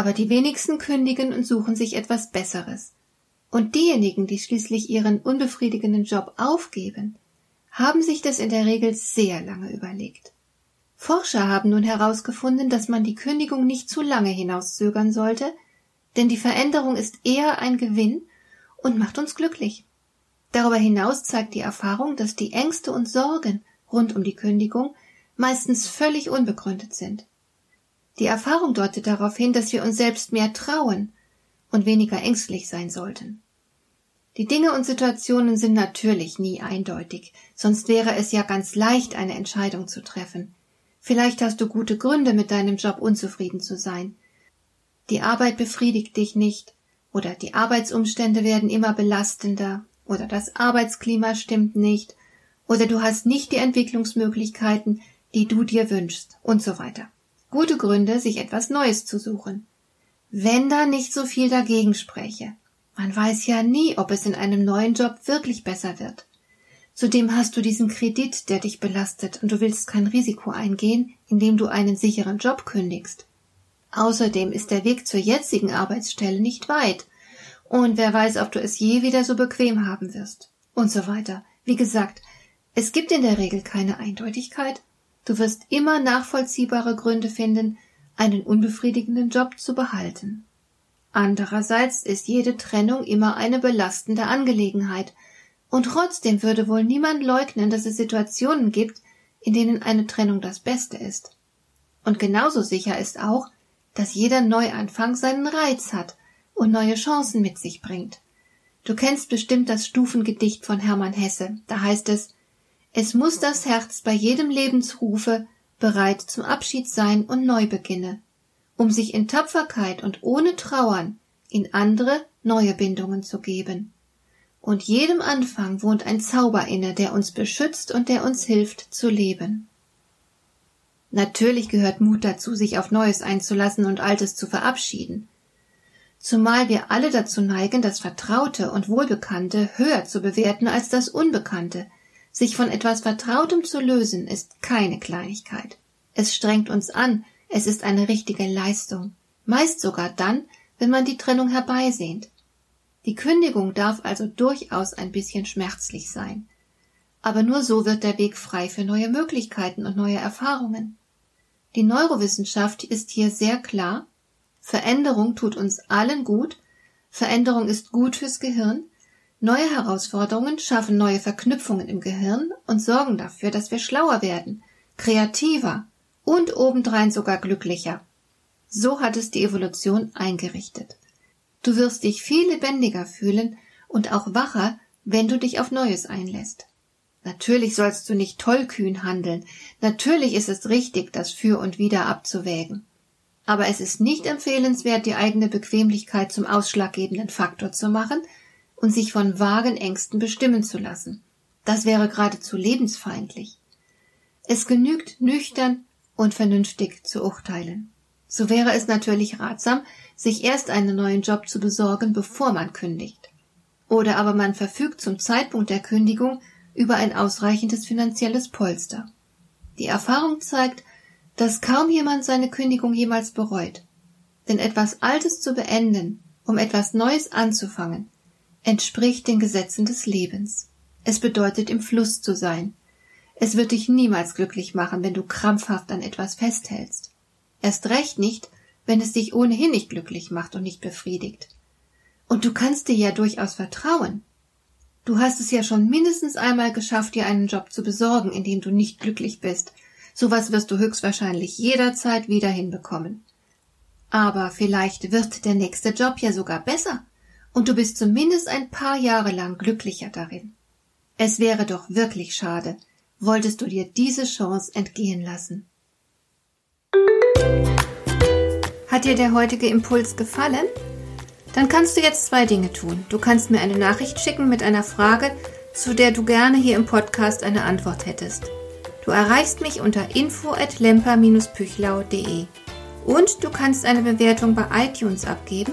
Aber die wenigsten kündigen und suchen sich etwas Besseres. Und diejenigen, die schließlich ihren unbefriedigenden Job aufgeben, haben sich das in der Regel sehr lange überlegt. Forscher haben nun herausgefunden, dass man die Kündigung nicht zu lange hinauszögern sollte, denn die Veränderung ist eher ein Gewinn und macht uns glücklich. Darüber hinaus zeigt die Erfahrung, dass die Ängste und Sorgen rund um die Kündigung meistens völlig unbegründet sind. Die Erfahrung deutet darauf hin, dass wir uns selbst mehr trauen und weniger ängstlich sein sollten. Die Dinge und Situationen sind natürlich nie eindeutig, sonst wäre es ja ganz leicht, eine Entscheidung zu treffen. Vielleicht hast du gute Gründe, mit deinem Job unzufrieden zu sein. Die Arbeit befriedigt dich nicht, oder die Arbeitsumstände werden immer belastender, oder das Arbeitsklima stimmt nicht, oder du hast nicht die Entwicklungsmöglichkeiten, die du dir wünschst, und so weiter gute Gründe, sich etwas Neues zu suchen. Wenn da nicht so viel dagegen spräche. Man weiß ja nie, ob es in einem neuen Job wirklich besser wird. Zudem hast du diesen Kredit, der dich belastet, und du willst kein Risiko eingehen, indem du einen sicheren Job kündigst. Außerdem ist der Weg zur jetzigen Arbeitsstelle nicht weit, und wer weiß, ob du es je wieder so bequem haben wirst, und so weiter. Wie gesagt, es gibt in der Regel keine Eindeutigkeit, Du wirst immer nachvollziehbare Gründe finden, einen unbefriedigenden Job zu behalten. Andererseits ist jede Trennung immer eine belastende Angelegenheit, und trotzdem würde wohl niemand leugnen, dass es Situationen gibt, in denen eine Trennung das Beste ist. Und genauso sicher ist auch, dass jeder Neuanfang seinen Reiz hat und neue Chancen mit sich bringt. Du kennst bestimmt das Stufengedicht von Hermann Hesse, da heißt es es muss das Herz bei jedem Lebensrufe bereit zum Abschied sein und Neubeginne, um sich in Tapferkeit und ohne Trauern in andere neue Bindungen zu geben. Und jedem Anfang wohnt ein Zauber inne, der uns beschützt und der uns hilft zu leben. Natürlich gehört Mut dazu, sich auf Neues einzulassen und Altes zu verabschieden. Zumal wir alle dazu neigen, das Vertraute und Wohlbekannte höher zu bewerten als das Unbekannte, sich von etwas Vertrautem zu lösen, ist keine Kleinigkeit. Es strengt uns an, es ist eine richtige Leistung, meist sogar dann, wenn man die Trennung herbeisehnt. Die Kündigung darf also durchaus ein bisschen schmerzlich sein. Aber nur so wird der Weg frei für neue Möglichkeiten und neue Erfahrungen. Die Neurowissenschaft ist hier sehr klar. Veränderung tut uns allen gut. Veränderung ist gut fürs Gehirn. Neue Herausforderungen schaffen neue Verknüpfungen im Gehirn und sorgen dafür, dass wir schlauer werden, kreativer und obendrein sogar glücklicher. So hat es die Evolution eingerichtet. Du wirst dich viel lebendiger fühlen und auch wacher, wenn du dich auf Neues einlässt. Natürlich sollst du nicht tollkühn handeln, natürlich ist es richtig, das für und wider abzuwägen. Aber es ist nicht empfehlenswert, die eigene Bequemlichkeit zum ausschlaggebenden Faktor zu machen und sich von vagen Ängsten bestimmen zu lassen. Das wäre geradezu lebensfeindlich. Es genügt nüchtern und vernünftig zu urteilen. So wäre es natürlich ratsam, sich erst einen neuen Job zu besorgen, bevor man kündigt. Oder aber man verfügt zum Zeitpunkt der Kündigung über ein ausreichendes finanzielles Polster. Die Erfahrung zeigt, dass kaum jemand seine Kündigung jemals bereut. Denn etwas Altes zu beenden, um etwas Neues anzufangen, entspricht den Gesetzen des Lebens. Es bedeutet im Fluss zu sein. Es wird dich niemals glücklich machen, wenn du krampfhaft an etwas festhältst. Erst recht nicht, wenn es dich ohnehin nicht glücklich macht und nicht befriedigt. Und du kannst dir ja durchaus vertrauen. Du hast es ja schon mindestens einmal geschafft, dir einen Job zu besorgen, in dem du nicht glücklich bist. Sowas wirst du höchstwahrscheinlich jederzeit wieder hinbekommen. Aber vielleicht wird der nächste Job ja sogar besser und du bist zumindest ein paar Jahre lang glücklicher darin. Es wäre doch wirklich schade, wolltest du dir diese Chance entgehen lassen. Hat dir der heutige Impuls gefallen? Dann kannst du jetzt zwei Dinge tun. Du kannst mir eine Nachricht schicken mit einer Frage, zu der du gerne hier im Podcast eine Antwort hättest. Du erreichst mich unter info@lemper-püchlau.de. Und du kannst eine Bewertung bei iTunes abgeben,